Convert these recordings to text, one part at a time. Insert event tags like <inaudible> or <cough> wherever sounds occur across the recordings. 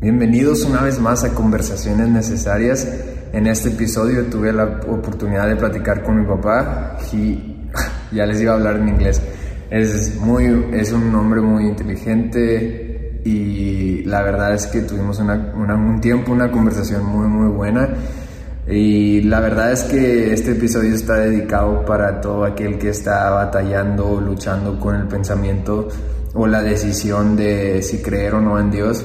Bienvenidos una vez más a Conversaciones Necesarias. En este episodio tuve la oportunidad de platicar con mi papá y <laughs> ya les iba a hablar en inglés. Es, muy, es un hombre muy inteligente y la verdad es que tuvimos un tiempo, una conversación muy muy buena y la verdad es que este episodio está dedicado para todo aquel que está batallando, luchando con el pensamiento o la decisión de si creer o no en Dios.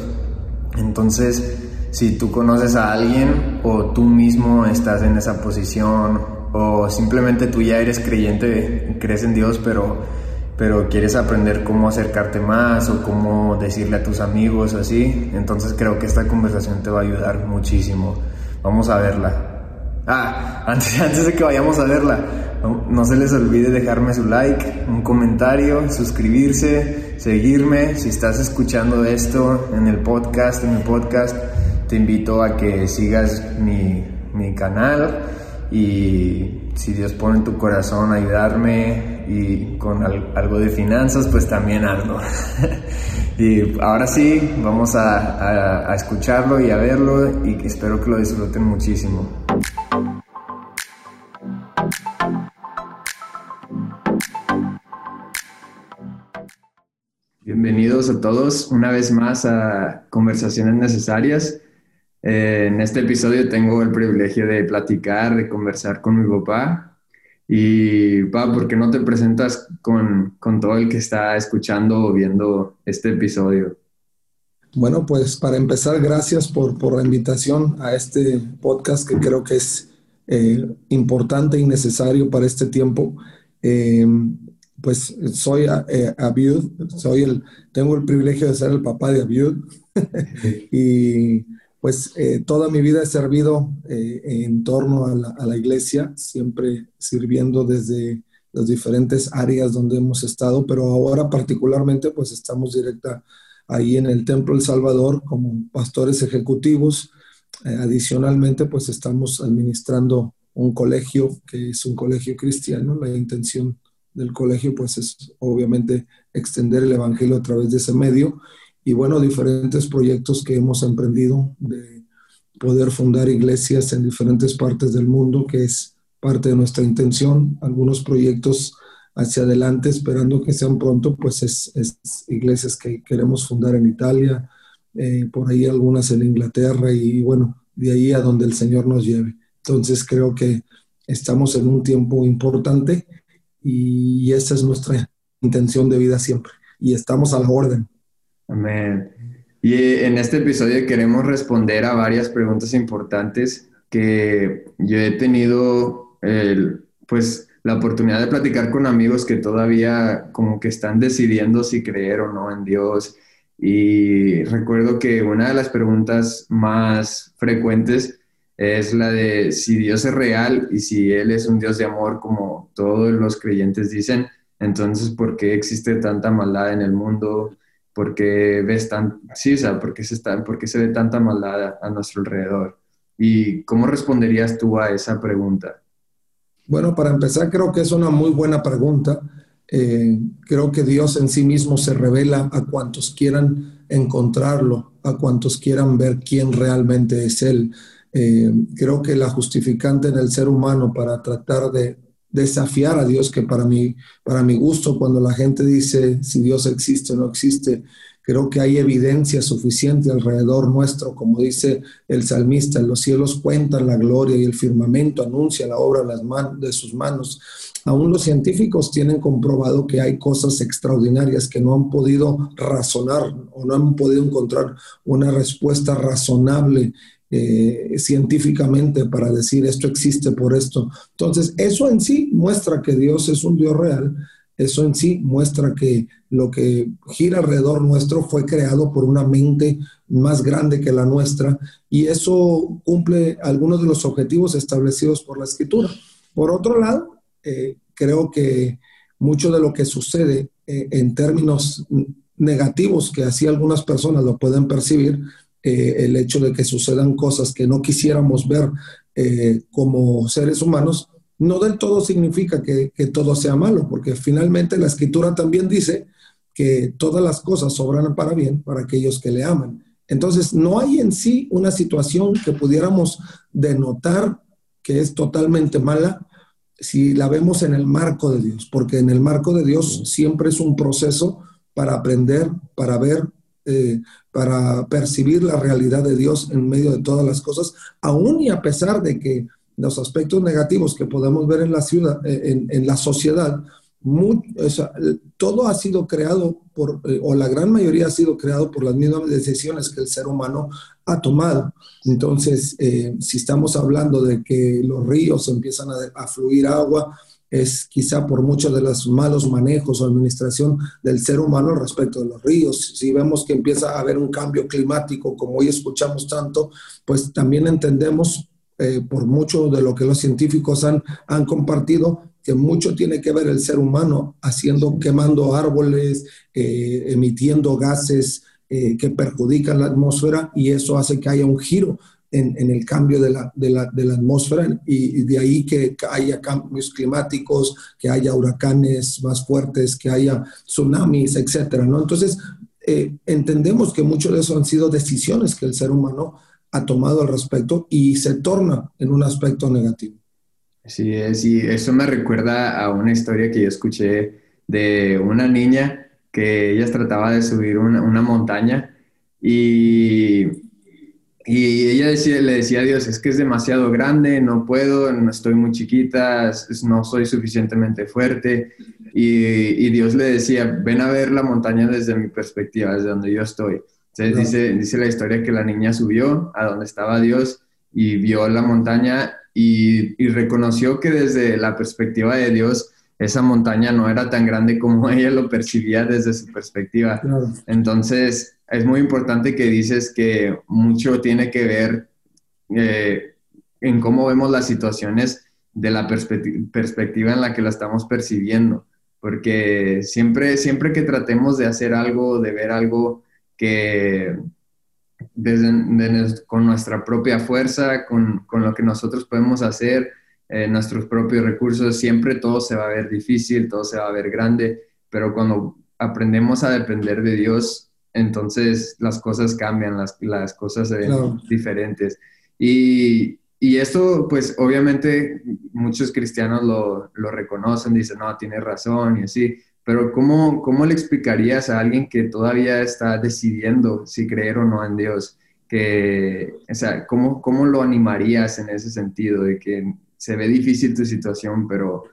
Entonces, si tú conoces a alguien o tú mismo estás en esa posición o simplemente tú ya eres creyente, crees en Dios, pero, pero quieres aprender cómo acercarte más o cómo decirle a tus amigos así, entonces creo que esta conversación te va a ayudar muchísimo. Vamos a verla. Ah, <laughs> antes, antes de que vayamos a verla, no, se les olvide dejarme su like, un comentario, suscribirse, seguirme. Si estás escuchando esto en el podcast, en mi podcast, te invito a que sigas mi, mi canal y si Dios pone en tu corazón ayudarme y con algo de finanzas, pues también hazlo. <laughs> y ahora sí, vamos a escucharlo y a verlo y espero que lo disfruten muchísimo. Bienvenidos a todos una vez más a Conversaciones Necesarias. Eh, en este episodio tengo el privilegio de platicar, de conversar con mi papá. Y, papá, ¿por qué no te presentas con, con todo el que está escuchando o viendo este episodio? Bueno, pues para empezar, gracias por, por la invitación a este podcast que creo que es eh, importante y necesario para este tiempo. Eh, pues soy eh, Abiud, soy el, tengo el privilegio de ser el papá de Abiud <laughs> y pues eh, toda mi vida he servido eh, en torno a la, a la, iglesia, siempre sirviendo desde las diferentes áreas donde hemos estado, pero ahora particularmente pues estamos directa ahí en el Templo El Salvador como pastores ejecutivos. adicionalmente pues estamos administrando un colegio que es un colegio cristiano, la intención del colegio, pues es obviamente extender el Evangelio a través de ese medio. Y bueno, diferentes proyectos que hemos emprendido de poder fundar iglesias en diferentes partes del mundo, que es parte de nuestra intención. Algunos proyectos hacia adelante, esperando que sean pronto, pues es, iglesias que queremos fundar en Italia, eh, por ahí algunas en Inglaterra y bueno, de ahí a donde el Señor nos lleve. Entonces creo que estamos en un tiempo importante y esa es nuestra intención de vida siempre. Y estamos a la orden. Amén. Y en este episodio queremos responder a varias preguntas importantes que yo he tenido, el, pues, la oportunidad de platicar con amigos que todavía como que están decidiendo si creer o no en Dios. Y recuerdo que una de las preguntas más frecuentes es la de si Dios es real y si Él es un Dios de amor como todos los creyentes dicen, entonces ¿por qué existe tanta maldad en el mundo? ¿Por qué ves tan, sí, o sea, ¿por qué se, está, por qué se ve tanta maldad a nuestro alrededor? ¿Y cómo responderías tú a esa pregunta? Bueno, para empezar, creo que es una muy buena pregunta. Eh, creo que Dios en sí mismo se revela a cuantos quieran encontrarlo, a cuantos quieran ver quién realmente es Él. Eh, creo que la justificante en el ser humano para tratar de desafiar a Dios, que para mí, para mi gusto, cuando la gente dice si Dios existe o no existe, creo que hay evidencia suficiente alrededor nuestro, como dice el salmista, los cielos cuentan la gloria y el firmamento anuncia la obra de, las de sus manos. Aún los científicos tienen comprobado que hay cosas extraordinarias que no han podido razonar o no han podido encontrar una respuesta razonable eh, científicamente para decir esto existe por esto. Entonces, eso en sí muestra que Dios es un Dios real, eso en sí muestra que lo que gira alrededor nuestro fue creado por una mente más grande que la nuestra y eso cumple algunos de los objetivos establecidos por la escritura. Por otro lado, eh, creo que mucho de lo que sucede eh, en términos negativos que así algunas personas lo pueden percibir, eh, el hecho de que sucedan cosas que no quisiéramos ver eh, como seres humanos, no del todo significa que, todo sea malo, porque finalmente la escritura también dice que todas las cosas sobran para bien para aquellos que le aman. Entonces, no hay en sí una situación que pudiéramos denotar que es totalmente mala si la vemos en el marco de Dios, porque en el marco de Dios siempre es un proceso para aprender, para ver, eh, para percibir la realidad de Dios en medio de todas las cosas, aún y a pesar de que los aspectos negativos que podemos ver en la ciudad, eh, en, la sociedad, todo ha sido creado por, eh, o la gran mayoría ha sido creado por las mismas decisiones que el ser humano ha tomado. Entonces, si estamos hablando de que los ríos empiezan a, fluir agua, es quizá por muchos de los malos manejos o administración del ser humano respecto de los ríos. Si vemos que empieza a haber un cambio climático, como hoy escuchamos tanto, pues también entendemos eh, por mucho de lo que los científicos han, han compartido, que mucho tiene que ver el ser humano haciendo, quemando árboles, eh, emitiendo gases eh, que perjudican la atmósfera y eso hace que haya un giro en, en el cambio de la, de la, de la atmósfera y, de ahí que haya cambios climáticos, que haya huracanes más fuertes, que haya tsunamis, etcétera, ¿no? Entonces, entendemos que mucho de eso han sido decisiones que el ser humano ha tomado al respecto y se torna en un aspecto negativo. Sí, sí, eso me recuerda a una historia que yo escuché de una niña que ella trataba de subir una, montaña y, y ella decía, le decía a Dios, es que es demasiado grande, no puedo, no estoy muy chiquita, no soy suficientemente fuerte. Y, y Dios le decía, ven a ver la montaña desde mi perspectiva, desde donde yo estoy. Entonces dice, dice la historia que la niña subió a donde estaba Dios y vio la montaña y, y, reconoció que desde la perspectiva de Dios esa montaña no era tan grande como <laughs> ella lo percibía desde su perspectiva. Entonces es muy importante que dices que mucho tiene que ver eh, en cómo vemos las situaciones de la perspectiva en la que la estamos percibiendo, porque siempre, siempre que tratemos de hacer algo, de ver algo, que desde, con nuestra propia fuerza, con, con, lo que nosotros podemos hacer, eh, nuestros propios recursos, siempre todo se va a ver difícil, todo se va a ver grande, pero cuando aprendemos a depender de Dios, entonces las cosas cambian, las, las cosas se ven diferentes. Y, y, esto, pues obviamente muchos cristianos lo, lo reconocen, dicen, no, tiene razón y así, pero ¿cómo, ¿cómo le explicarías a alguien que todavía está decidiendo si creer o no en Dios? Que, o sea, ¿cómo, ¿cómo lo animarías en ese sentido? De que se ve difícil tu situación, pero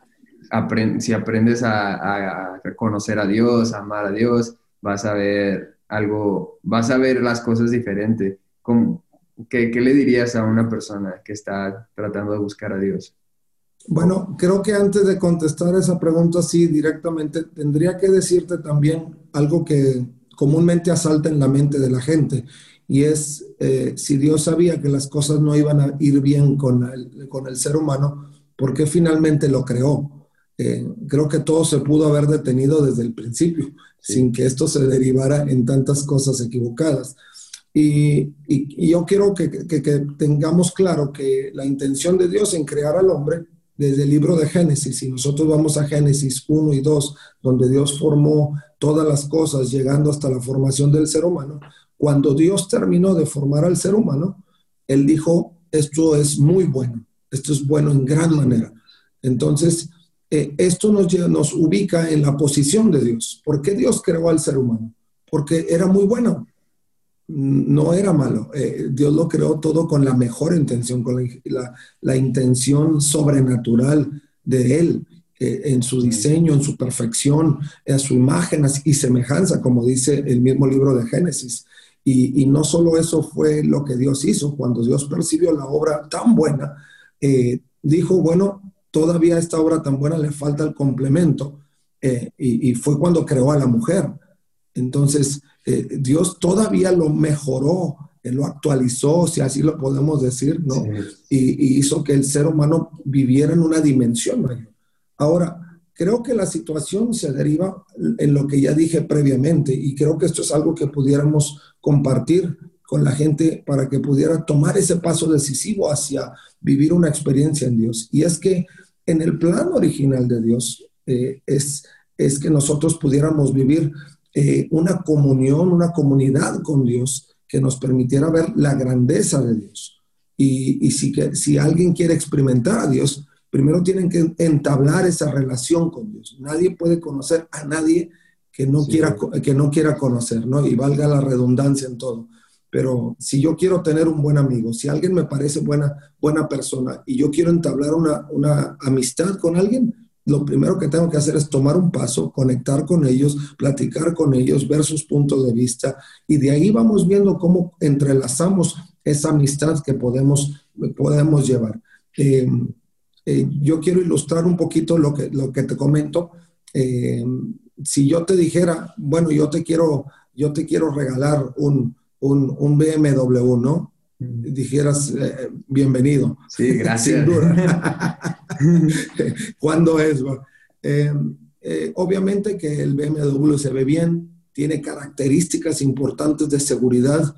si aprendes a, a, conocer a Dios, a amar a Dios, vas a ver algo, vas a ver las cosas diferente. qué, ¿Qué le dirías a una persona que está tratando de buscar a Dios? Bueno, creo que antes de contestar esa pregunta así directamente, tendría que decirte también algo que comúnmente asalta en la mente de la gente, y es eh, si Dios sabía que las cosas no iban a ir bien con el, con el ser humano, ¿por qué finalmente lo creó? Eh, creo que todo se pudo haber detenido desde el principio, sin que esto se derivara en tantas cosas equivocadas. Y, y, yo quiero que, que, que, tengamos claro que la intención de Dios en crear al hombre desde el libro de Génesis, si nosotros vamos a Génesis 1 y 2, donde Dios formó todas las cosas, llegando hasta la formación del ser humano, cuando Dios terminó de formar al ser humano, Él dijo, esto es muy bueno, esto es bueno en gran manera. Entonces, eh, esto nos, nos ubica en la posición de Dios. ¿Por qué Dios creó al ser humano? Porque era muy bueno no era malo. Eh, Dios lo creó todo con la mejor intención, con la, intención sobrenatural de Él, eh, en su diseño, en su perfección, en su imagen y semejanza, como dice el mismo libro de Génesis. Y, no solo eso fue lo que Dios hizo, cuando Dios percibió la obra tan buena, dijo, bueno, todavía a esta obra tan buena le falta el complemento, y, y fue cuando creó a la mujer. Entonces, eh, Dios todavía lo mejoró, lo actualizó, si así lo podemos decir, ¿no? Y, hizo que el ser humano viviera en una dimensión mayor. Ahora, creo que la situación se deriva en lo que ya dije previamente y creo que esto es algo que pudiéramos compartir con la gente para que pudiera tomar ese paso decisivo hacia vivir una experiencia en Dios. Y es que en el plan original de Dios eh, es, es que nosotros pudiéramos vivir eh, una comunión, una comunidad con Dios que nos permitiera ver la grandeza de Dios. Y, y si, que, si alguien quiere experimentar a Dios, primero tienen que entablar esa relación con Dios. Nadie puede conocer a nadie que no, quiera, que no quiera conocer, ¿no? Y valga la redundancia en todo. Pero si yo quiero tener un buen amigo, si alguien me parece buena, buena persona y yo quiero entablar una, una amistad con alguien, lo primero que tengo que hacer es tomar un paso, conectar con ellos, platicar con ellos, ver sus puntos de vista y de ahí vamos viendo cómo entrelazamos esa amistad que podemos, podemos llevar. Eh, eh, yo quiero ilustrar un poquito lo que, lo que te comento. Eh, si yo te dijera, bueno, yo te quiero, yo te quiero regalar un, un, un BMW, ¿no? Dijeras, bienvenido. Sí, gracias. Sin duda. <laughs> ¿Cuándo es? Eh, eh, obviamente que el BMW se ve bien, tiene características importantes de seguridad.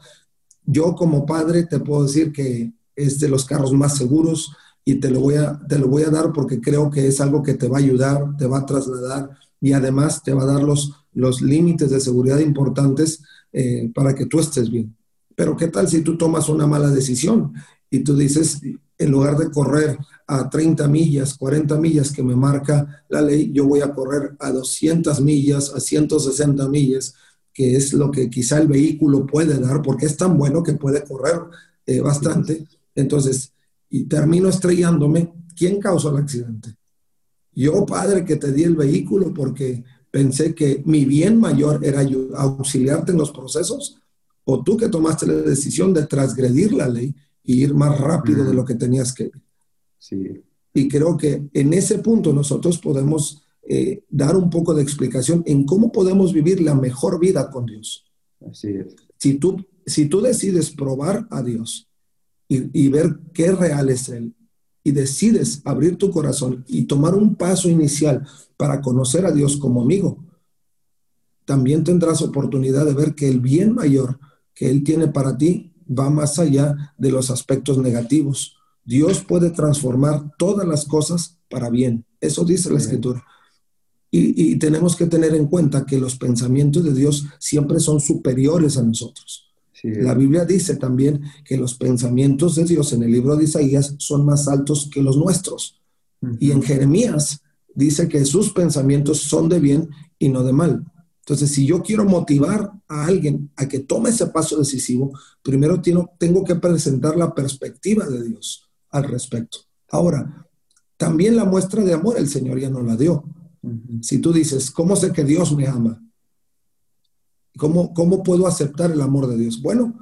Yo como padre te puedo decir que es de los carros más seguros y te lo voy a, te lo voy a dar porque creo que es algo que te va a ayudar, te va a trasladar y además te va a dar los, los límites de seguridad importantes eh, para que tú estés bien. Pero ¿qué tal si tú tomas una mala decisión y tú dices, en lugar de correr a 30 millas, 40 millas que me marca la ley, yo voy a correr a 200 millas, a 160 millas, que es lo que quizá el vehículo puede dar, porque es tan bueno que puede correr eh, bastante. Entonces, y termino estrellándome, ¿quién causó el accidente? Yo, padre, que te di el vehículo porque pensé que mi bien mayor era auxiliarte en los procesos, o tú que tomaste la decisión de transgredir la ley y ir más rápido de lo que tenías que ir. Sí. Y creo que en ese punto nosotros podemos eh, dar un poco de explicación en cómo podemos vivir la mejor vida con Dios. Así es. Si tú, si tú decides probar a Dios y, y ver qué real es Él, y decides abrir tu corazón y tomar un paso inicial para conocer a Dios como amigo, también tendrás oportunidad de ver que el bien mayor que Él tiene para ti va más allá de los aspectos negativos. Dios puede transformar todas las cosas para bien. Eso dice la escritura. Y, tenemos que tener en cuenta que los pensamientos de Dios siempre son superiores a nosotros. La Biblia dice también que los pensamientos de Dios en el libro de Isaías son más altos que los nuestros. Y en Jeremías dice que sus pensamientos son de bien y no de mal. Entonces, si yo quiero motivar a alguien a que tome ese paso decisivo, primero tengo, que presentar la perspectiva de Dios al respecto. Ahora, también la muestra de amor el Señor ya no la dio. Si tú dices, ¿cómo sé que Dios me ama? ¿Cómo, ¿Cómo puedo aceptar el amor de Dios? Bueno,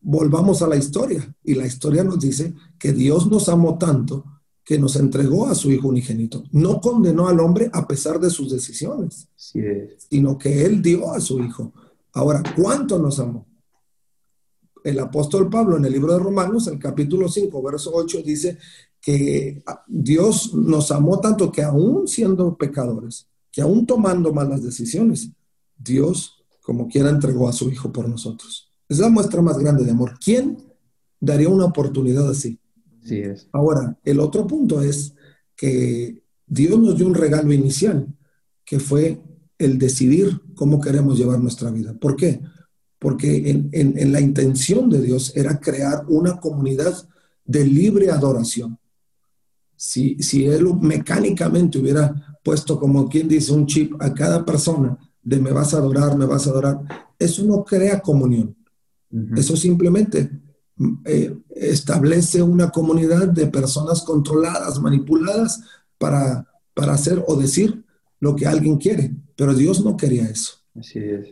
volvamos a la historia. Y la historia nos dice que Dios nos amó tanto que nos entregó a su Hijo unigénito. No condenó al hombre a pesar de sus decisiones, sino que Él dio a su Hijo. Ahora, ¿cuánto nos amó? El apóstol Pablo en el libro de Romanos, el capítulo 5, verso 8, dice que Dios nos amó tanto que aún siendo pecadores, que aún tomando malas decisiones, Dios, como quiera, entregó a su Hijo por nosotros. Es la muestra más grande de amor. ¿Quién daría una oportunidad así? es. Ahora, el otro punto es que Dios nos dio un regalo inicial, que fue el decidir cómo queremos llevar nuestra vida. ¿Por qué? Porque en, la intención de Dios era crear una comunidad de libre adoración. Si, si Él mecánicamente hubiera puesto, como quien dice, un chip a cada persona de me vas a adorar, me vas a adorar, eso no crea comunión. Eso simplemente eh, establece una comunidad de personas controladas, manipuladas para, para hacer o decir lo que alguien quiere. Pero Dios no quería eso.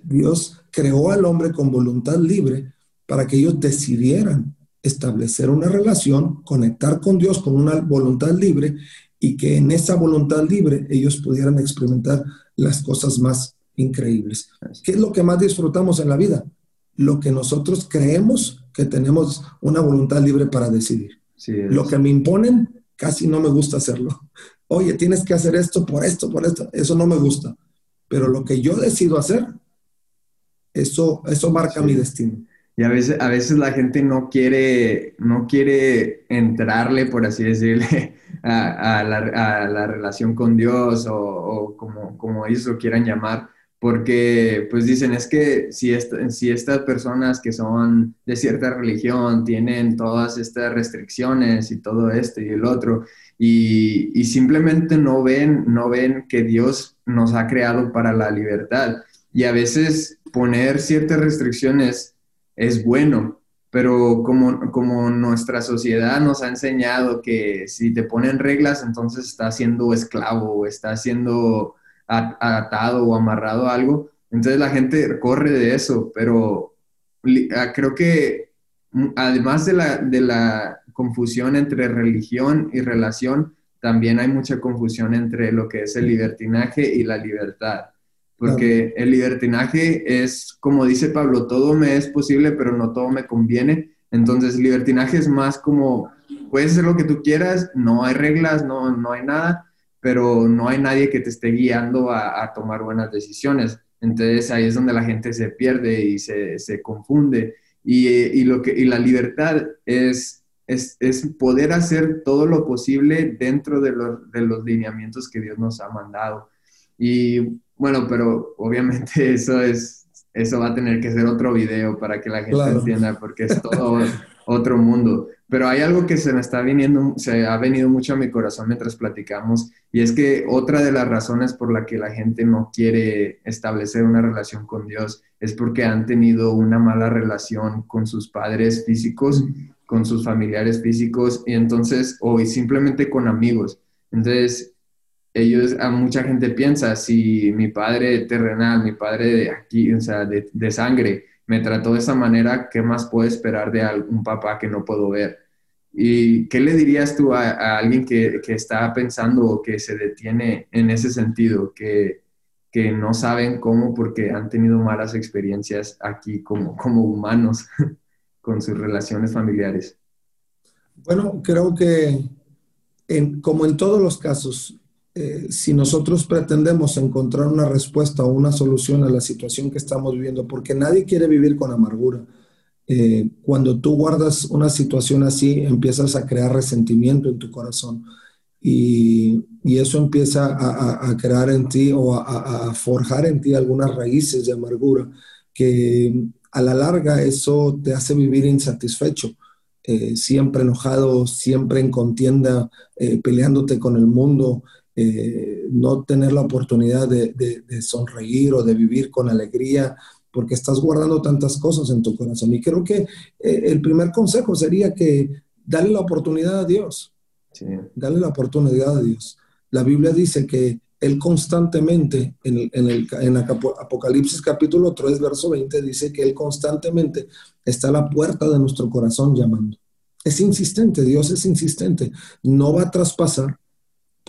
Dios creó al hombre con voluntad libre para que ellos decidieran establecer una relación, conectar con Dios con una voluntad libre y que en esa voluntad libre ellos pudieran experimentar las cosas más increíbles. ¿Qué es lo que más disfrutamos en la vida? Lo que nosotros creemos que tenemos una voluntad libre para decidir. Lo que me imponen, casi no me gusta hacerlo. <laughs> Oye, tienes que hacer esto por esto, por esto. Eso no me gusta. Pero lo que yo decido hacer, eso, eso marca mi destino. Y a veces, a veces la gente no quiere, no quiere entrarle, por así decirle, <laughs> a, la, relación con Dios o, como, como ellos lo quieran llamar, porque pues dicen, es que si, si estas personas que son de cierta religión tienen todas estas restricciones y todo esto y el otro, y, y, simplemente no ven, no ven que Dios nos ha creado para la libertad. Y a veces poner ciertas restricciones es bueno, pero como, como nuestra sociedad nos ha enseñado que si te ponen reglas, entonces estás siendo esclavo estás siendo atado o amarrado a algo. Entonces la gente corre de eso, pero ah, creo que mm, además de la, de la confusión entre religión y relación, también hay mucha confusión entre lo que es el libertinaje y la libertad. Porque el libertinaje es, como dice Pablo, todo me es posible, pero no todo me conviene. Entonces, libertinaje es más como, puedes hacer lo que tú quieras, no hay reglas, no, no hay nada, pero no hay nadie que te esté guiando a, tomar buenas decisiones. Entonces ahí es donde la gente se pierde y se, se confunde. Y, y, lo que, y la libertad es, es, es, poder hacer todo lo posible dentro de los, de los lineamientos que Dios nos ha mandado. Y bueno, pero obviamente <laughs> eso es, eso va a tener que ser otro video para que la gente entienda, porque es todo otro mundo. Pero hay algo que se me está viniendo, se ha venido mucho a mi corazón mientras platicamos, y es que otra de las razones por la que la gente no quiere establecer una relación con Dios es porque han tenido una mala relación con sus padres físicos, con sus familiares físicos, y entonces, o simplemente con amigos. Entonces, ellos, a mucha gente piensa, si mi padre terrenal, mi padre de aquí, o sea, de, de sangre, me trató de esa manera, ¿qué más puedo esperar de un papá que no puedo ver? ¿Y qué le dirías tú a, alguien que, está pensando o que se detiene en ese sentido, que, no saben cómo porque han tenido malas experiencias aquí como, humanos <laughs> con sus relaciones familiares? Bueno, creo que como en todos los casos, eh, si nosotros pretendemos encontrar una respuesta o una solución a la situación que estamos viviendo, porque nadie quiere vivir con amargura. Eh, cuando tú guardas una situación así, empiezas a crear resentimiento en tu corazón y, eso empieza a, crear en ti o a, forjar en ti algunas raíces de amargura que a la larga eso te hace vivir insatisfecho. Eh, siempre enojado, siempre en contienda, peleándote con el mundo, eh, no tener la oportunidad de, sonreír o de vivir con alegría, porque estás guardando tantas cosas en tu corazón. Y creo que eh, el primer consejo sería que dale la oportunidad a Dios. Dale la oportunidad a Dios. La Biblia dice que Él constantemente, en, el, en, el, en Apocalipsis capítulo 3, verso 20, dice que Él constantemente está a la puerta de nuestro corazón llamando. Es insistente, Dios es insistente. No va a traspasar,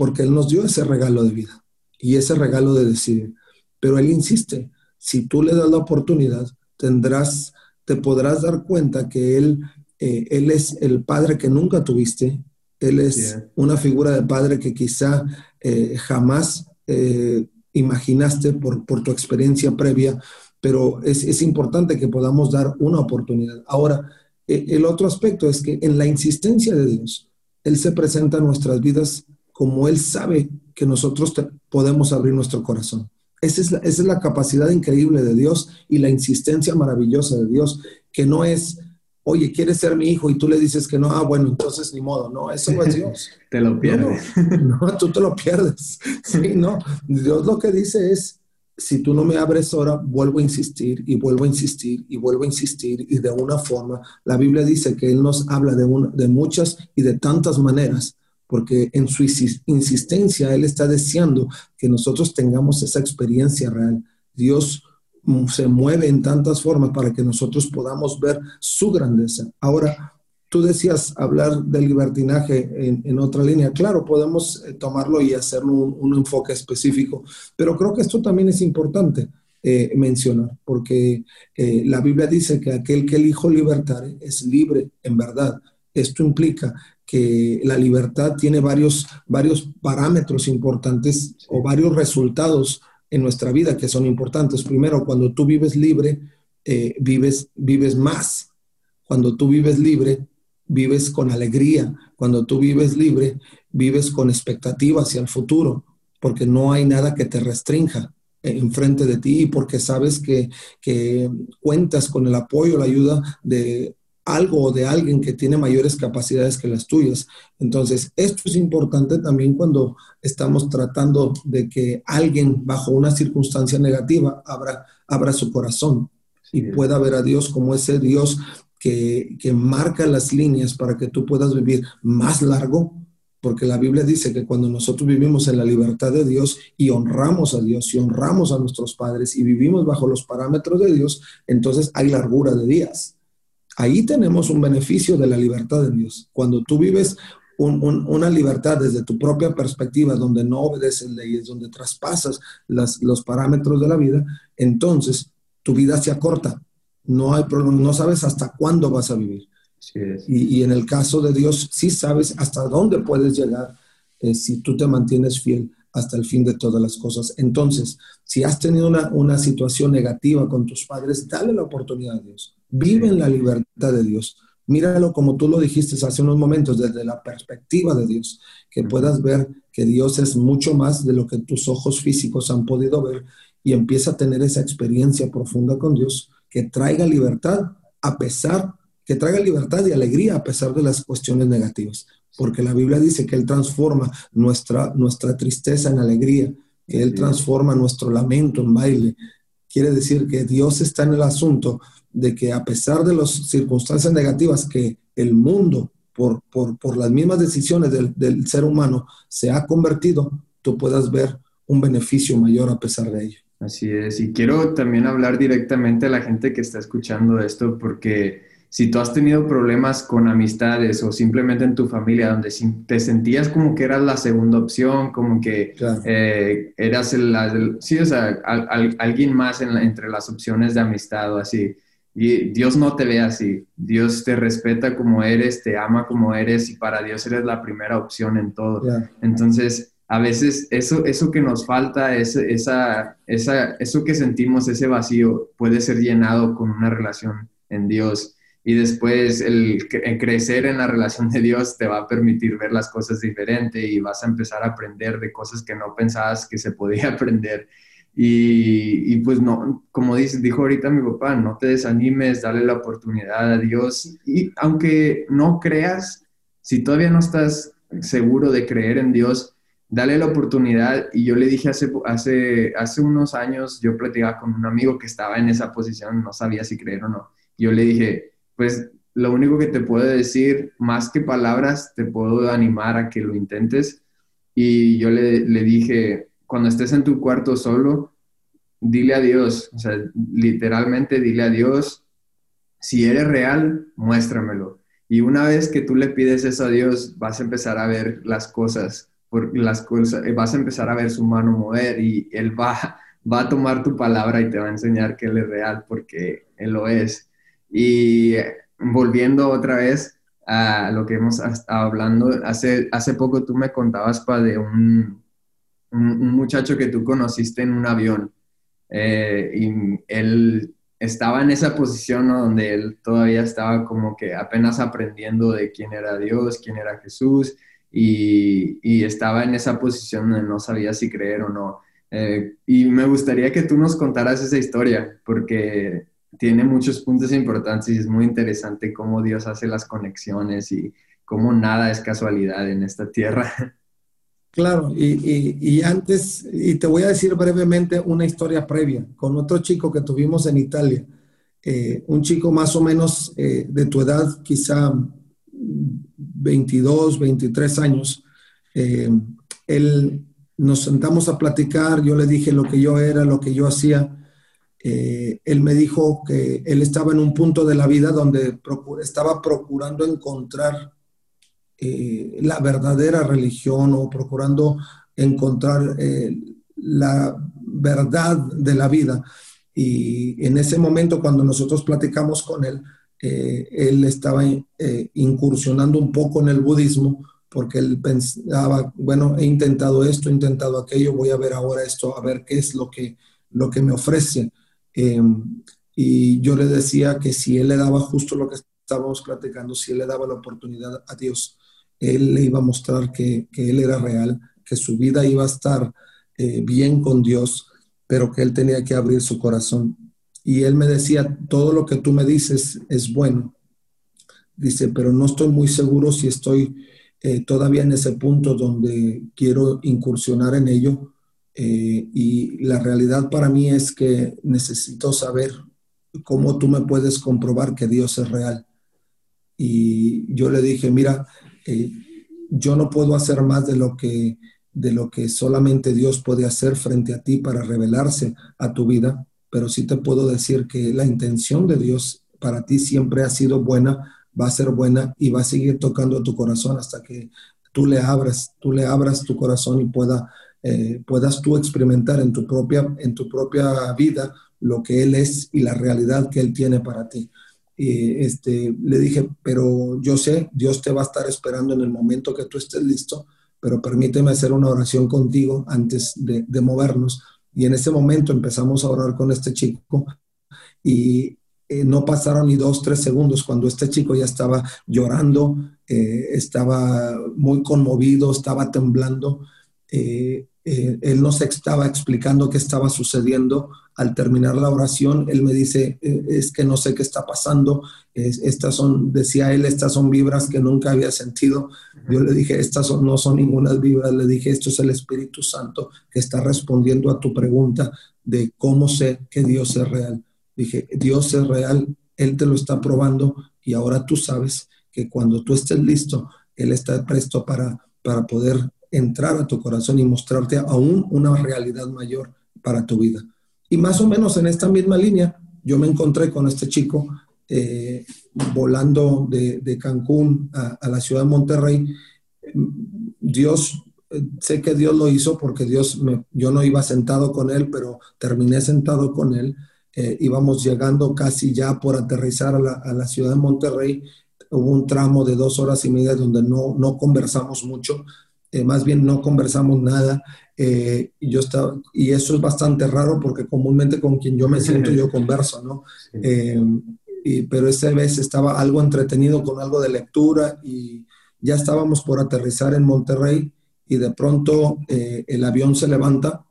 porque Él nos dio ese regalo de vida y ese regalo de decidir. Pero Él insiste, si tú le das la oportunidad, tendrás, te podrás dar cuenta que Él, eh, él es el padre que nunca tuviste, Él es una figura de padre que quizá eh, jamás eh, imaginaste por, por, tu experiencia previa, pero es, es, importante que podamos dar una oportunidad. Ahora, el otro aspecto es que en la insistencia de Dios, Él se presenta en nuestras vidas como Él sabe que nosotros podemos abrir nuestro corazón. Esa es, la, esa es la capacidad increíble de Dios y la insistencia maravillosa de Dios, que no es, oye, ¿quieres ser mi hijo? Y tú le dices que no, ah, bueno, entonces ni modo, no, eso no es Dios. <laughs> te lo pierdes. <laughs> No, tú te lo pierdes. Sí, no, Dios lo que dice es, si tú no me abres ahora, vuelvo a insistir y vuelvo a insistir y vuelvo a insistir y de una forma, la Biblia dice que Él nos habla de, de muchas y de tantas maneras porque en su insistencia Él está deseando que nosotros tengamos esa experiencia real. Dios mm, se mueve en tantas formas para que nosotros podamos ver su grandeza. Ahora, tú decías hablar del libertinaje en, otra línea. Claro, podemos eh, tomarlo y hacerlo un, enfoque específico, pero creo que esto también es importante eh, mencionar, porque eh, la Biblia dice que aquel que el Hijo libertar es libre en verdad. Esto implica que la libertad tiene varios, varios parámetros importantes o varios resultados en nuestra vida que son importantes. Primero, cuando tú vives libre, eh, vives, vives más. Cuando tú vives libre, vives con alegría. Cuando tú vives libre, vives con expectativa hacia el futuro, porque no hay nada que te restrinja. enfrente de ti y porque sabes que, que cuentas con el apoyo, la ayuda de algo o de alguien que tiene mayores capacidades que las tuyas. Entonces, esto es importante también cuando estamos tratando de que alguien bajo una circunstancia negativa abra, abra su corazón y pueda ver a Dios como ese Dios que, que marca las líneas para que tú puedas vivir más largo, porque la Biblia dice que cuando nosotros vivimos en la libertad de Dios y honramos a Dios y honramos a nuestros padres y vivimos bajo los parámetros de Dios, entonces hay largura de días. Ahí tenemos un beneficio de la libertad de Dios. Cuando tú vives una libertad desde tu propia perspectiva, donde no obedeces leyes, donde traspasas los parámetros de la vida, entonces tu vida se acorta. No hay problema, no sabes hasta cuándo vas a vivir. Y, y, en el caso de Dios, sí sabes hasta dónde puedes llegar eh, si tú te mantienes fiel hasta el fin de todas las cosas. Entonces, si has tenido una, una situación negativa con tus padres, dale la oportunidad a Dios. Vive en la libertad de Dios. Míralo como tú lo dijiste hace unos momentos, desde la perspectiva de Dios, que puedas ver que Dios es mucho más de lo que tus ojos físicos han podido ver y empieza a tener esa experiencia profunda con Dios que traiga libertad a pesar, que traiga libertad y alegría a pesar de las cuestiones negativas. Porque la Biblia dice que Él transforma nuestra, nuestra tristeza en alegría, que Él transforma nuestro lamento en baile. Quiere decir que Dios está en el asunto de que a pesar de las circunstancias negativas que el mundo, por, por, las mismas decisiones del, del, ser humano, se ha convertido, tú puedas ver un beneficio mayor a pesar de ello. Así es, y quiero también hablar directamente a la gente que está escuchando esto, porque si tú has tenido problemas con amistades o simplemente en tu familia donde te sentías como que eras la segunda opción, como que eh, eras el, sí, o sea, alguien más entre las opciones de amistad o así, y Dios no te ve así. Dios te respeta como eres, te ama como eres y para Dios eres la primera opción en todo. Entonces, a veces eso, eso que nos falta, esa, esa, eso que sentimos, ese vacío, puede ser llenado con una relación en Dios. Y después el, el crecer en la relación de Dios te va a permitir ver las cosas diferente y vas a empezar a aprender de cosas que no pensabas que se podía <laughs> aprender. Y, pues no, como dice, dijo ahorita mi papá, no te desanimes, dale la oportunidad a Dios. Y aunque no creas, si todavía no estás seguro de creer en Dios, dale la oportunidad. Y yo le dije hace, hace, hace unos años, yo platicaba con un amigo que estaba en esa posición, no sabía si creer o no. Yo le dije, pues lo único que te puedo decir, más que palabras, te puedo animar a que lo intentes. Y yo le, le dije, cuando estés en tu cuarto solo, dile a Dios, o sea, literalmente dile a Dios, si eres real, muéstramelo. Y una vez que tú le pides eso a Dios, vas a empezar a ver las cosas, por las cosas, eh, vas a empezar a ver su mano mover y Él va, va a tomar tu palabra y te va a enseñar que Él es real porque Él lo es. Y volviendo otra vez a lo que hemos estado hablando, hace, hace poco tú me contabas, Pa, de un, un, muchacho que tú conociste en un avión eh, y él estaba en esa posición donde él todavía estaba como que apenas aprendiendo de quién era Dios, quién era Jesús y, y estaba en esa posición donde no sabía si creer o no. Eh, y me gustaría que tú nos contaras esa historia porque tiene muchos puntos importantes y es muy interesante cómo Dios hace las conexiones y cómo nada es casualidad en esta tierra. <laughs> Claro, y, antes, y te voy a decir brevemente una historia previa con otro chico que tuvimos en Italia, eh, un chico más o menos eh, de tu edad, quizá 22, 23 años. Eh, él nos sentamos a platicar, yo le dije lo que yo era, lo que yo hacía. él me dijo que él estaba en un punto de la vida donde estaba procurando encontrar eh, la verdadera religión o procurando encontrar eh, la verdad de la vida. Y en ese momento, cuando nosotros platicamos con él, eh, él estaba incursionando un poco en el budismo porque él pensaba, bueno, he intentado esto, he intentado aquello, voy a ver ahora esto, a ver qué es lo que, lo que me ofrece. Em, y yo le decía que si él le daba justo lo que estábamos platicando, si él le daba la oportunidad a Dios él le iba a mostrar que, Él era real, que su vida iba a estar eh, bien con Dios, pero que él tenía que abrir su corazón. Y él me decía, todo lo que tú me dices es bueno. Dice, pero no estoy muy seguro si estoy eh, todavía en ese punto donde quiero incursionar en ello. Eh, y la realidad para mí es que necesito saber cómo tú me puedes comprobar que Dios es real. Y yo le dije, mira, yo no puedo hacer más de lo que de lo que solamente Dios puede hacer frente a ti para revelarse a tu vida, pero sí te puedo decir que la intención de Dios para ti siempre ha sido buena, va a ser buena y va a seguir tocando tu corazón hasta que tú le abras, tú le abras tu corazón y pueda, eh, puedas tú experimentar en tu, propia, en tu propia vida lo que Él es y la realidad que Él tiene para ti. Y este, le dije, pero yo sé, Dios te va a estar esperando en el momento que tú estés listo, pero permíteme hacer una oración contigo antes de, movernos. Y en ese momento empezamos a orar con este chico y eh, no pasaron ni dos, tres segundos cuando este chico ya estaba llorando, eh, estaba muy conmovido, estaba temblando. Eh, eh, él nos estaba explicando qué estaba sucediendo. Al terminar la oración, él me dice, eh, es que no sé qué está pasando. estas son, decía él, estas son vibras que nunca había sentido. Yo le dije, estas son, no son ninguna vibras. Le dije, esto es el Espíritu Santo que está respondiendo a tu pregunta de cómo sé que Dios es real. Dije, Dios es real, Él te lo está probando y ahora tú sabes que cuando tú estés listo, Él está presto para, para poder entrar a tu corazón y mostrarte aún una realidad mayor para tu vida. Y más o menos en esta misma línea, yo me encontré con este chico eh, volando de, Cancún a, la ciudad de Monterrey. Dios, sé que Dios lo hizo porque Dios, yo no iba sentado con él, pero terminé sentado con él. Eh, íbamos llegando casi ya por aterrizar a la, a la, ciudad de Monterrey. Hubo un tramo de dos horas y media donde no, no conversamos mucho, eh, más bien no conversamos nada. Eh, y, yo estaba, y eso es bastante raro porque comúnmente con quien yo me siento yo <laughs> converso, ¿no? Eh, y, pero esa vez estaba algo entretenido con algo de lectura y ya estábamos por aterrizar en Monterrey y de pronto el avión se levanta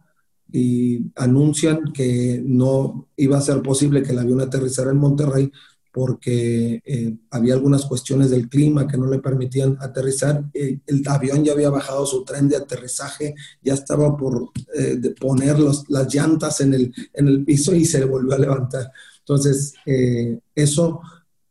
y anuncian que no iba a ser posible que el avión aterrizara en Monterrey porque eh, había algunas cuestiones del clima que no le permitían aterrizar. Eh, el avión ya había bajado su tren de aterrizaje, ya estaba por eh, poner las llantas en el, en el piso y se volvió a levantar. Entonces, eso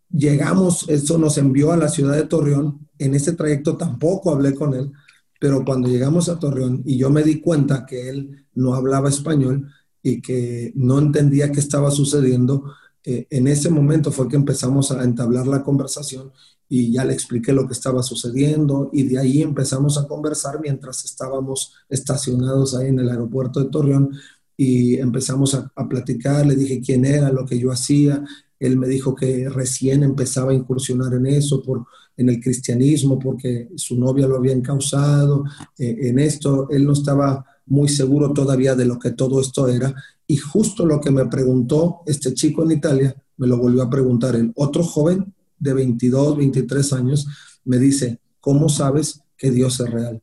llegamos, eso nos envió a la ciudad de Torreón. En ese trayecto tampoco hablé con él, pero cuando llegamos a Torreón y yo me di cuenta que él no hablaba español y que no entendía qué estaba sucediendo, eh, en ese momento fue que empezamos a entablar la conversación y ya le expliqué lo que estaba sucediendo y de ahí empezamos a conversar mientras estábamos estacionados ahí en el aeropuerto de Torreón y empezamos a, platicar, le dije quién era, lo que yo hacía, él me dijo que recién empezaba a incursionar en eso, por, en el cristianismo, porque su novia lo había encausado eh, en esto, él no estaba muy seguro todavía de lo que todo esto era. Y justo lo que me preguntó este chico en Italia, me lo volvió a preguntar el otro joven de 22, 23 años, me dice, ¿cómo sabes que Dios es real?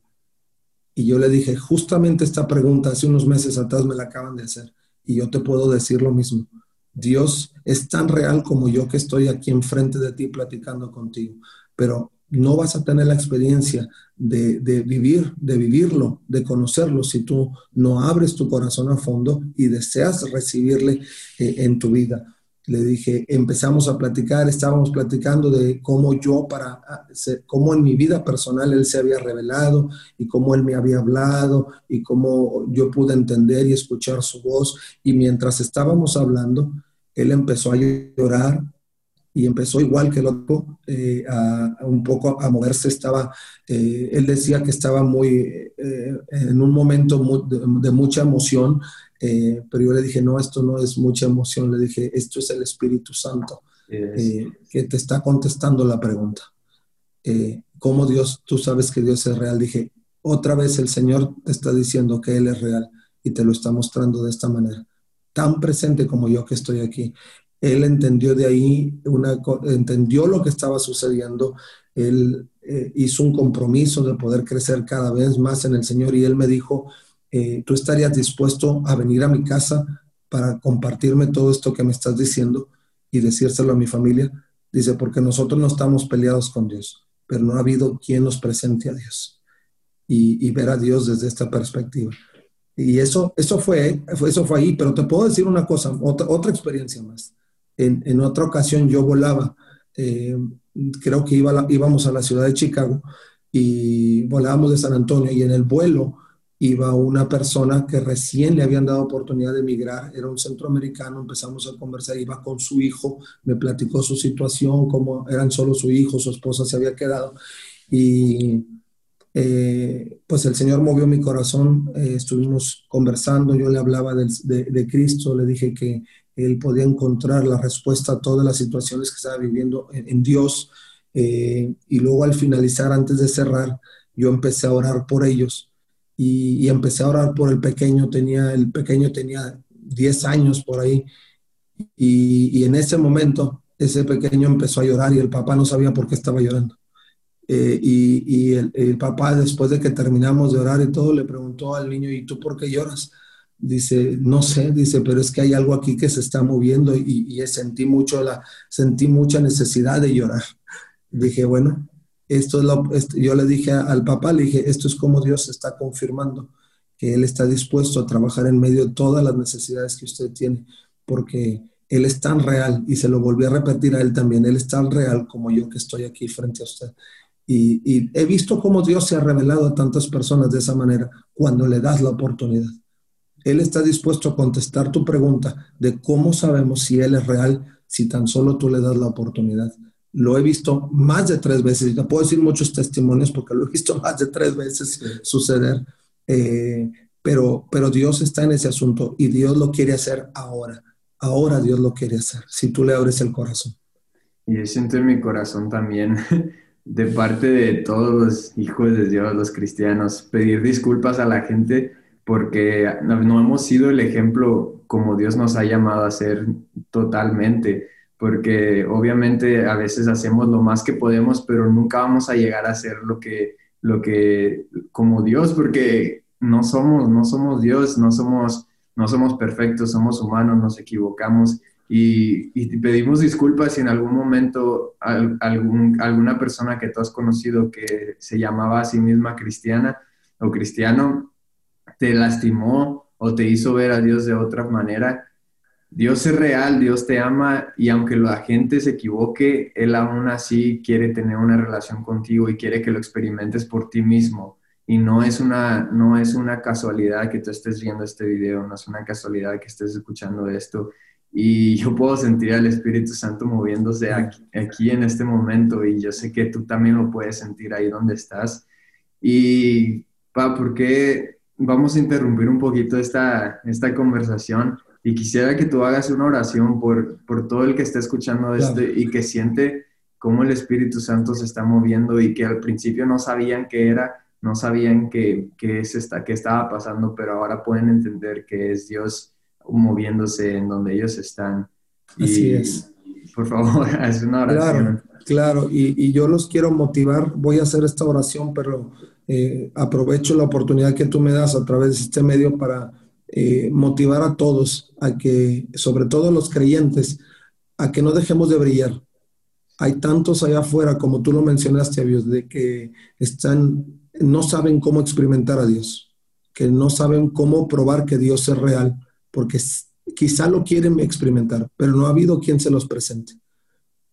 Y yo le dije, justamente esta pregunta hace unos meses atrás me la acaban de hacer. Y yo te puedo decir lo mismo. Dios es tan real como yo que estoy aquí enfrente de ti platicando contigo. Pero no vas a tener la experiencia de, vivir, de vivirlo, de conocerlo, si tú no abres tu corazón a fondo y deseas recibirle eh, en tu vida. Le dije, empezamos a platicar, estábamos platicando de cómo yo, para, ah, cómo en mi vida personal él se había revelado y cómo él me había hablado y cómo yo pude entender y escuchar su voz. Y mientras estábamos hablando, él empezó a llorar, y empezó igual que el otro, eh, a, un poco a moverse. Estaba, eh, él decía que estaba muy, eh, en un momento de, mucha emoción, pero yo le dije, no, esto no es mucha emoción, le dije, esto es el Espíritu Santo que te está contestando la pregunta. ¿Cómo Dios, tú sabes que Dios es real? Dije, otra vez el Señor te está diciendo que Él es real y te lo está mostrando de esta manera tan presente como yo que estoy aquí él entendió de ahí, una, entendió lo que estaba sucediendo, él eh, hizo un compromiso de poder crecer cada vez más en el Señor y él me dijo, eh, ¿tú estarías dispuesto a venir a mi casa para compartirme todo esto que me estás diciendo y decírselo a mi familia? Dice, porque nosotros no estamos peleados con Dios, pero no ha habido quien nos presente a Dios y, ver a Dios desde esta perspectiva. Y eso, eso, fue, eso fue ahí, pero te puedo decir una cosa, otra, otra experiencia más. En, en otra ocasión yo volaba, eh, creo que iba íbamos a la ciudad de Chicago y volábamos de San Antonio y en el vuelo iba una persona que recién le habían dado oportunidad de emigrar, era un centroamericano, empezamos a conversar, iba con su hijo, me platicó su situación, cómo eran solo su hijo, su esposa se había quedado y eh, pues el Señor movió mi corazón, eh, estuvimos conversando, yo le hablaba de, Cristo, le dije que él podía encontrar la respuesta a todas las situaciones que estaba viviendo en, Dios eh, y luego al finalizar, antes de cerrar, yo empecé a orar por ellos y, empecé a orar por el pequeño, tenía, el pequeño tenía 10 años por ahí, y, en ese momento ese pequeño empezó a llorar y el papá no sabía por qué estaba llorando. Eh, y, el, papá, después de que terminamos de orar y todo, le preguntó al niño, ¿y tú por qué lloras? Dice, no sé, dice, pero es que hay algo aquí que se está moviendo y, y sentí, mucho la, sentí mucha necesidad de llorar. Dije, bueno, esto es lo, yo le dije al papá, le dije, esto es como Dios está confirmando que Él está dispuesto a trabajar en medio de todas las necesidades que usted tiene, porque Él es tan real, y se lo volví a repetir a Él también, Él es tan real como yo que estoy aquí frente a usted. Y, y he visto cómo Dios se ha revelado a tantas personas de esa manera cuando le das la oportunidad. Él está dispuesto a contestar tu pregunta de cómo sabemos si Él es real si tan solo tú le das la oportunidad. Lo he visto más de tres veces, y te puedo decir muchos testimonios porque lo he visto <laughs> más de tres veces suceder, eh, pero, pero Dios está en ese asunto y Dios lo quiere hacer ahora, ahora Dios lo quiere hacer, si tú le abres el corazón. Y yo siento en mi corazón también, <laughs> de parte de todos los hijos de Dios, los cristianos, pedir disculpas a la gente porque no hemos sido el ejemplo como Dios nos ha llamado a ser totalmente porque obviamente a veces hacemos lo más que podemos, pero nunca vamos a llegar a ser lo que, lo que, como Dios, porque no somos, no somos Dios, no somos, no somos perfectos, somos humanos, nos equivocamos. Y, y pedimos disculpas si en algún momento algún, alguna persona que tú has conocido que se llamaba a sí misma cristiana o cristiano te lastimó o te hizo ver a Dios de otra manera Dios es real, Dios te ama y aunque la gente se equivoque, Él aún así quiere tener una relación contigo y quiere que lo experimentes por ti mismo. Y no es una, no es una casualidad que tú estés viendo este video, no es una casualidad que estés escuchando esto. Y yo puedo sentir al Espíritu Santo moviéndose aquí, en este momento y yo sé que tú también lo puedes sentir ahí donde estás. Y, pa, ¿por qué vamos a interrumpir un poquito esta, esta conversación? Y quisiera que tú hagas una oración por, por todo el que está escuchando esto y que siente cómo el Espíritu Santo se está moviendo y que al principio no sabían qué era, no sabían qué, qué, es esta, qué estaba pasando, pero ahora pueden entender que es Dios moviéndose en donde ellos están. Así es. Por favor, <laughs> haz una oración. Claro, claro. Y, yo los quiero motivar. Voy a hacer esta oración, pero eh, aprovecho la oportunidad que tú me das a través de este medio para eh, motivar a todos a que, sobre todo los creyentes, a que no dejemos de brillar. Hay tantos allá afuera, como tú lo mencionaste, Dios, de que están, no saben cómo experimentar a Dios, que no saben cómo probar que Dios es real, porque quizá lo quieren experimentar, pero no ha habido quien se los presente.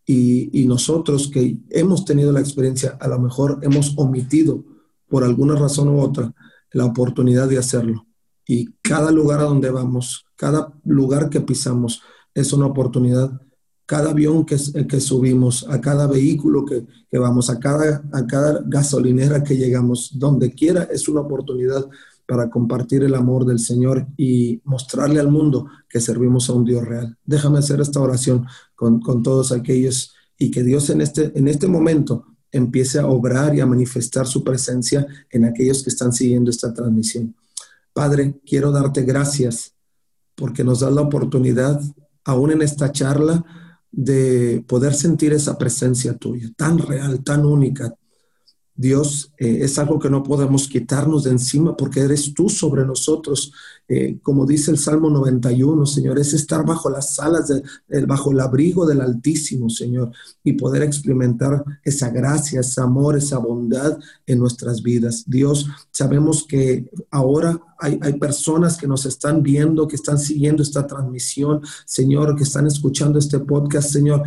Y, nosotros que hemos tenido la experiencia, a lo mejor hemos omitido por alguna razón u otra la oportunidad de hacerlo y cada lugar a donde vamos, cada lugar que pisamos es una oportunidad. Cada avión que, que subimos, a cada vehículo que, que, vamos, a cada, a cada gasolinera que llegamos, donde quiera, es una oportunidad para compartir el amor del Señor y mostrarle al mundo que servimos a un Dios real. Déjame hacer esta oración con, con todos aquellos y que Dios en este, en este momento empiece a obrar y a manifestar su presencia en aquellos que están siguiendo esta transmisión. Padre, quiero darte gracias porque nos das la oportunidad, aún en esta charla, de poder sentir esa presencia tuya, tan real, tan única. Dios, eh, es algo que no podemos quitarnos de encima porque eres tú sobre nosotros. Eh, como dice el Salmo 91, Señor, es estar bajo las alas, de, bajo el abrigo del Altísimo, Señor, y poder experimentar esa gracia, ese amor, esa bondad en nuestras vidas. Dios, sabemos que ahora hay, hay, personas que nos están viendo, que están siguiendo esta transmisión, Señor, que están escuchando este podcast, Señor,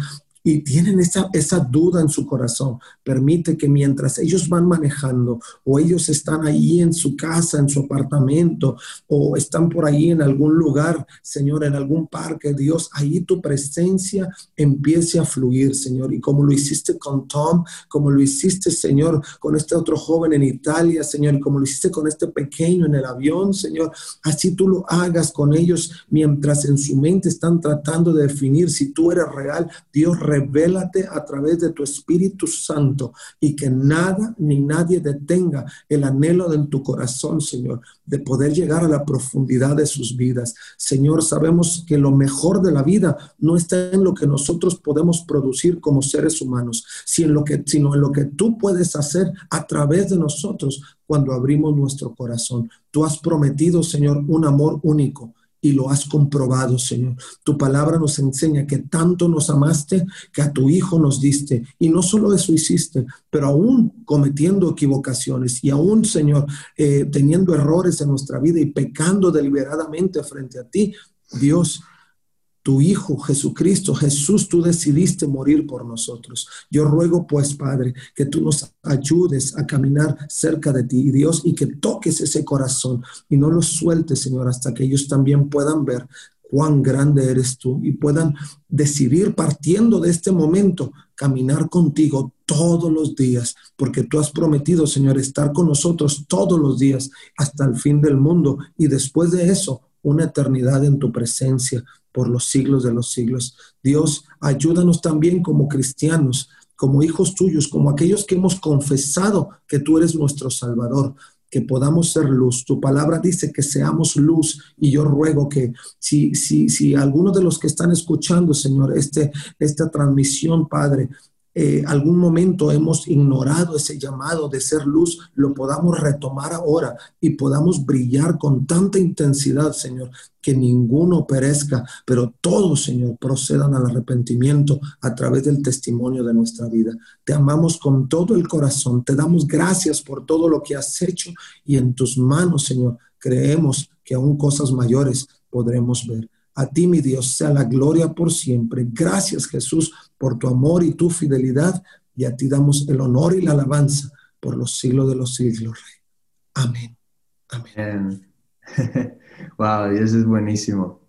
y tienen esa, esa duda en su corazón, permite que mientras ellos van manejando o ellos están ahí en su casa, en su apartamento o están por ahí en algún lugar, Señor, en algún parque, Dios, ahí tu presencia empiece a fluir, Señor. Y como lo hiciste con Tom, como lo hiciste, Señor, con este otro joven en Italia, Señor, como lo hiciste con este pequeño en el avión, Señor, así tú lo hagas con ellos mientras en su mente están tratando de definir si tú eres real. Dios, revélate a través de tu Espíritu Santo y que nada ni nadie detenga el anhelo de tu corazón, Señor, de poder llegar a la profundidad de sus vidas. Señor, sabemos que lo mejor de la vida no está en lo que nosotros podemos producir como seres humanos, sino en lo que, tú puedes hacer a través de nosotros cuando abrimos nuestro corazón. Tú has prometido, Señor, un amor único y lo has comprobado, Señor. Tu palabra nos enseña que tanto nos amaste que a tu Hijo nos diste. Y no solo eso hiciste, pero aún cometiendo equivocaciones y aún, Señor, eh, teniendo errores en nuestra vida y pecando deliberadamente frente a ti, Dios, tu Hijo Jesucristo, Jesús, tú decidiste morir por nosotros. Yo ruego pues, Padre, que tú nos ayudes a caminar cerca de ti, Dios, y que toques ese corazón y no lo sueltes, Señor, hasta que ellos también puedan ver cuán grande eres tú y puedan decidir partiendo de este momento caminar contigo todos los días, porque tú has prometido, Señor, estar con nosotros todos los días hasta el fin del mundo y después de eso una eternidad en tu presencia por los siglos de los siglos. Dios, ayúdanos también como cristianos, como hijos tuyos, como aquellos que hemos confesado que tú eres nuestro Salvador, que podamos ser luz. Tu palabra dice que seamos luz y yo ruego que si, si, si alguno de los que están escuchando, Señor, este, esta transmisión, Padre, eh, algún momento hemos ignorado ese llamado de ser luz, lo podamos retomar ahora y podamos brillar con tanta intensidad, Señor, que ninguno perezca, pero todos, Señor, procedan al arrepentimiento a través del testimonio de nuestra vida. Te amamos con todo el corazón, te damos gracias por todo lo que has hecho y en tus manos, Señor, creemos que aún cosas mayores podremos ver. A ti, mi Dios, sea la gloria por siempre. Gracias, Jesús, por tu amor y tu fidelidad. Y a ti damos el honor y la alabanza por los siglos de los siglos, Rey. Amén. Amén. <laughs> wow, Dios es buenísimo.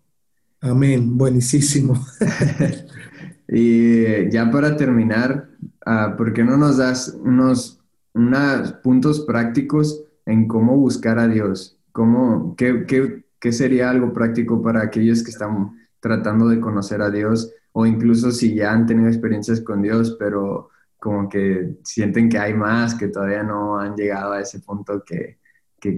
Amén, buenísimo. <laughs> y ya para terminar, uh, ¿por qué no nos das unos, unos puntos prácticos en cómo buscar a Dios? ¿Cómo, qué, qué, ¿Qué sería algo práctico para aquellos que están tratando de conocer a Dios o incluso si ya han tenido experiencias con Dios, pero como que sienten que hay más, que todavía no han llegado a ese punto que,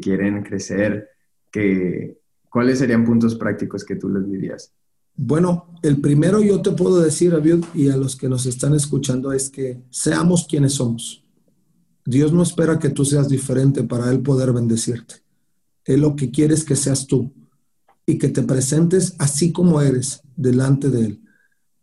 quieren crecer? Que, ¿Cuáles serían puntos prácticos que tú les dirías? Bueno, el primero yo te puedo decir, Abiud, y a los que nos están escuchando, es que seamos quienes somos. Dios no espera que tú seas diferente para Él poder bendecirte. Él lo que quiere es que seas tú y que te presentes así como eres delante de Él.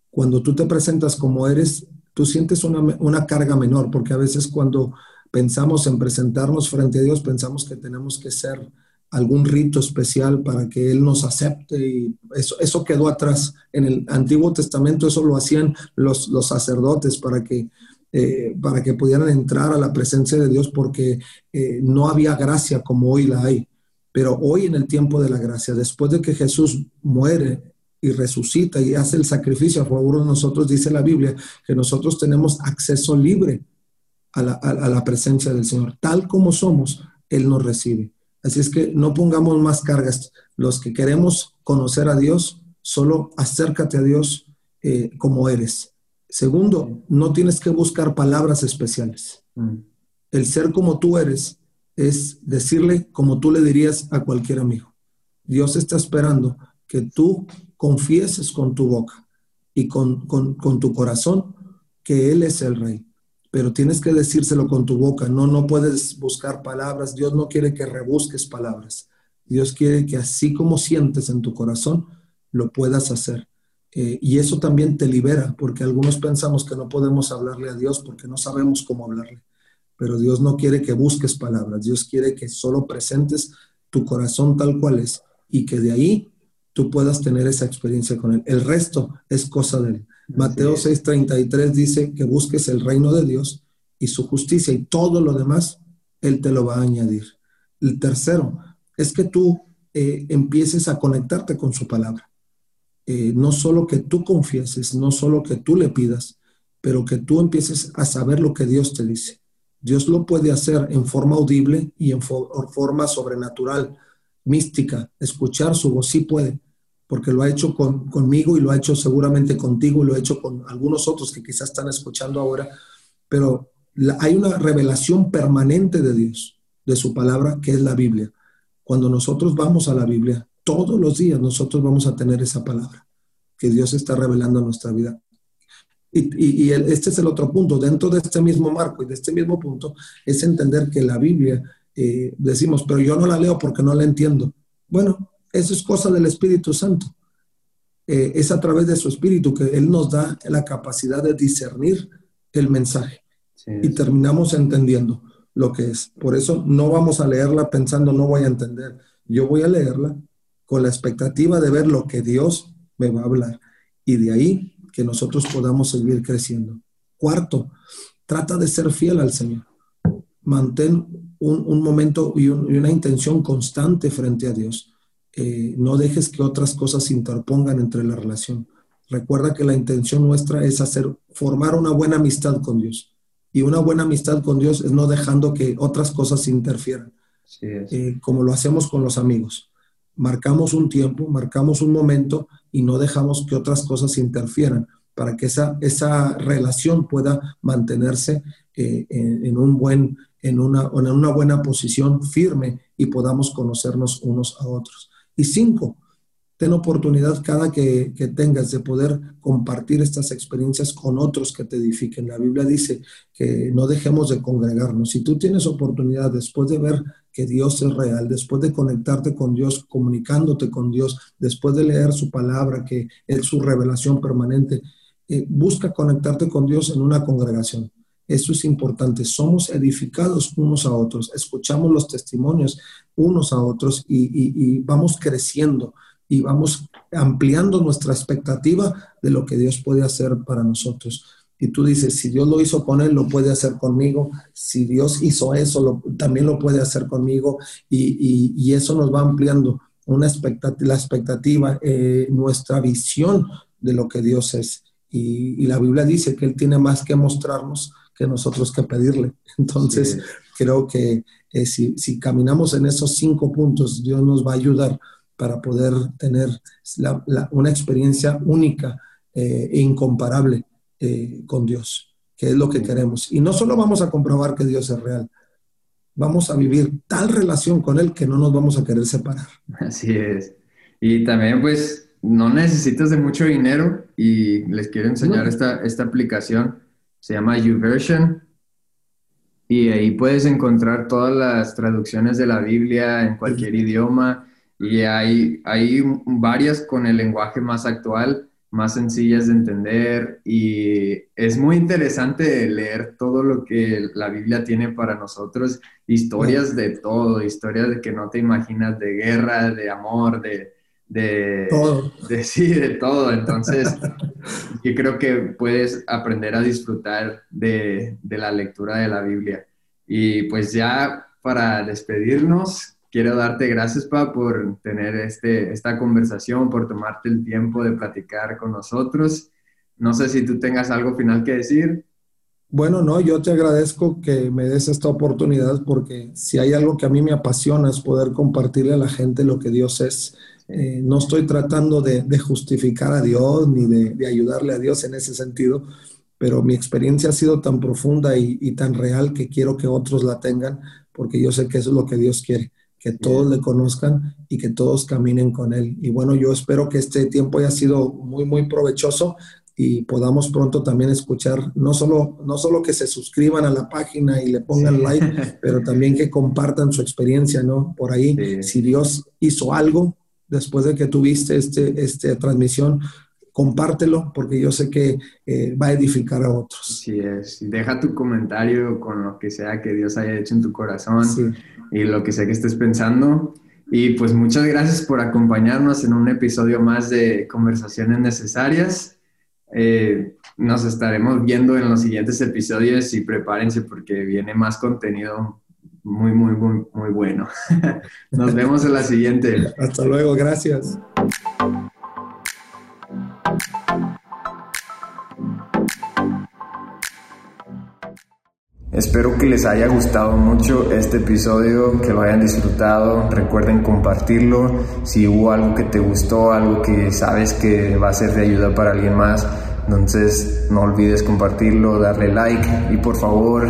Cuando tú te presentas como eres, tú sientes una, una carga menor, porque a veces cuando pensamos en presentarnos frente a Dios, pensamos que tenemos que ser algún rito especial para que Él nos acepte y eso, eso quedó atrás. En el Antiguo Testamento eso lo hacían los, los sacerdotes para que, eh, para que pudieran entrar a la presencia de Dios porque eh, no había gracia como hoy la hay. Pero hoy en el tiempo de la gracia, después de que Jesús muere y resucita y hace el sacrificio a favor de nosotros, dice la Biblia que nosotros tenemos acceso libre a la, presencia del Señor. Tal como somos, Él nos recibe. Así es que no pongamos más cargas. Los que queremos conocer a Dios, solo acércate a Dios eh, como eres. Segundo, no tienes que buscar palabras especiales. Mm. El ser como tú eres es decirle como tú le dirías a cualquier amigo. Dios está esperando que tú confieses con tu boca y con, tu corazón que Él es el rey. pero tienes que decírselo con tu boca, no, no puedes buscar palabras, Dios no quiere que rebusques palabras, Dios quiere que así como sientes en tu corazón, lo puedas hacer. Eh, y eso también te libera, porque algunos pensamos que no podemos hablarle a Dios porque no sabemos cómo hablarle. Pero Dios no quiere que busques palabras, Dios quiere que solo presentes tu corazón tal cual es y que de ahí tú puedas tener esa experiencia con Él. El resto es cosa de Él. Mateo 6:33 dice que busques el reino de Dios y su justicia y todo lo demás, Él te lo va a añadir. El tercero es que tú eh, empieces a conectarte con su palabra. Eh, no solo que tú confieses, no solo que tú le pidas, pero que tú empieces a saber lo que Dios te dice. Dios lo puede hacer en forma audible y en forma sobrenatural, mística. Escuchar su voz sí puede, porque lo ha hecho conmigo y lo ha hecho seguramente contigo y lo ha hecho con algunos otros que quizás están escuchando ahora. Pero hay una revelación permanente de Dios, de su palabra, que es la Biblia. Cuando nosotros vamos a la Biblia, todos los días nosotros vamos a tener esa palabra que Dios está revelando en nuestra vida. Y, este es el otro punto, dentro de este mismo marco y de este mismo punto, es entender que la Biblia, eh, decimos, pero yo no la leo porque no la entiendo. Bueno, eso es cosa del Espíritu Santo. Eh, es a través de su Espíritu que Él nos da la capacidad de discernir el mensaje y terminamos entendiendo lo que es. Por eso no vamos a leerla pensando no voy a entender. Yo voy a leerla con la expectativa de ver lo que Dios me va a hablar y de ahí que nosotros podamos seguir creciendo. Cuarto, trata de ser fiel al Señor. Mantén un, momento y, una intención constante frente a Dios. Eh, no dejes que otras cosas se interpongan entre la relación. Recuerda que la intención nuestra es hacer, formar una buena amistad con Dios. Y una buena amistad con Dios es no dejando que otras cosas se interfieran, eh, como lo hacemos con los amigos marcamos un tiempo, marcamos un momento y no dejamos que otras cosas interfieran para que esa, esa relación pueda mantenerse eh, en, un buen, en, una, en una buena posición firme y podamos conocernos unos a otros. Y cinco, ten oportunidad cada que, que, tengas de poder compartir estas experiencias con otros que te edifiquen. La Biblia dice que no dejemos de congregarnos. Si tú tienes oportunidad después de ver que Dios es real, después de conectarte con Dios, comunicándote con Dios, después de leer su palabra, que es su revelación permanente, eh, busca conectarte con Dios en una congregación. Eso es importante. Somos edificados unos a otros, escuchamos los testimonios unos a otros y vamos creciendo y vamos ampliando nuestra expectativa de lo que Dios puede hacer para nosotros y tú dices, si Dios lo hizo con él, lo puede hacer conmigo. Si Dios hizo eso, también lo puede hacer conmigo. Y, eso nos va ampliando una expectativa, la expectativa, eh, nuestra visión de lo que Dios es. Y, la Biblia dice que Él tiene más que mostrarnos que nosotros que pedirle. <laughs> Entonces, creo que eh, si, caminamos en esos cinco puntos, Dios nos va a ayudar para poder tener una experiencia única eh, e incomparable eh, con Dios, que es lo que queremos. Y no solo vamos a comprobar que Dios es real, vamos a vivir tal relación con Él que no nos vamos a querer separar. Así es. Y también pues no necesitas de mucho dinero y les quiero enseñar esta, esta aplicación. Se llama YouVersion y ahí puedes encontrar todas las traducciones de la Biblia en cualquier idioma y hay, hay varias con el lenguaje más actual más sencillas de entender y es muy interesante leer todo lo que la Biblia tiene para nosotros, historias de todo, historias de que no te imaginas, de guerra, de amor, de... De, todo. de sí, de todo. Entonces, <laughs> yo creo que puedes aprender a disfrutar de, de la lectura de la Biblia. Y pues ya para despedirnos, quiero darte gracias, Pa, por tener este, esta conversación, por tomarte el tiempo de platicar con nosotros. No sé si tú tengas algo final que decir. Bueno, no, yo te agradezco que me des esta oportunidad porque si hay algo que a mí me apasiona es poder compartirle a la gente lo que Dios es. Eh, no estoy tratando de, justificar a Dios ni de, ayudarle a Dios en ese sentido, pero mi experiencia ha sido tan profunda y, y tan real que quiero que otros la tengan porque yo sé que eso es lo que Dios quiere que todos le conozcan y que todos caminen con él. Y bueno, yo espero que este tiempo haya sido muy, muy provechoso. y podamos pronto también escuchar, no solo, no solo que se suscriban a la página y le pongan like, <laughs> pero también que compartan su experiencia, ¿no? Por ahí, si Dios hizo algo después de que tuviste este, esta transmisión, compártelo porque yo sé que eh, va a edificar a otros. Sí es. Deja tu comentario con lo que sea que Dios haya hecho en tu corazón y lo que sea que estés pensando. Y pues muchas gracias por acompañarnos en un episodio más de Conversaciones Necesarias. Eh, nos estaremos viendo en los siguientes episodios y prepárense porque viene más contenido muy, muy, muy, muy bueno. <laughs> Nos vemos en la siguiente. Hasta luego, gracias. Espero que les haya gustado mucho este episodio, que lo hayan disfrutado. Recuerden compartirlo. Si hubo algo que te gustó, algo que sabes que va a ser de ayuda para alguien más, entonces no olvides compartirlo, darle like y por favor,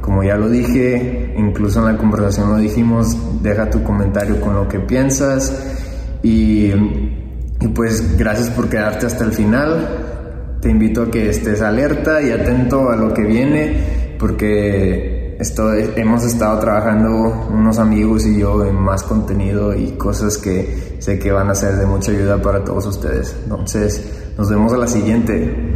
como ya lo dije, incluso en la conversación lo dijimos, deja tu comentario con lo que piensas y, y pues gracias por quedarte hasta el final. Te invito a que estés alerta y atento a lo que viene porque esto, hemos estado trabajando unos amigos y yo en más contenido y cosas que sé que van a ser de mucha ayuda para todos ustedes. Entonces, nos vemos a la siguiente.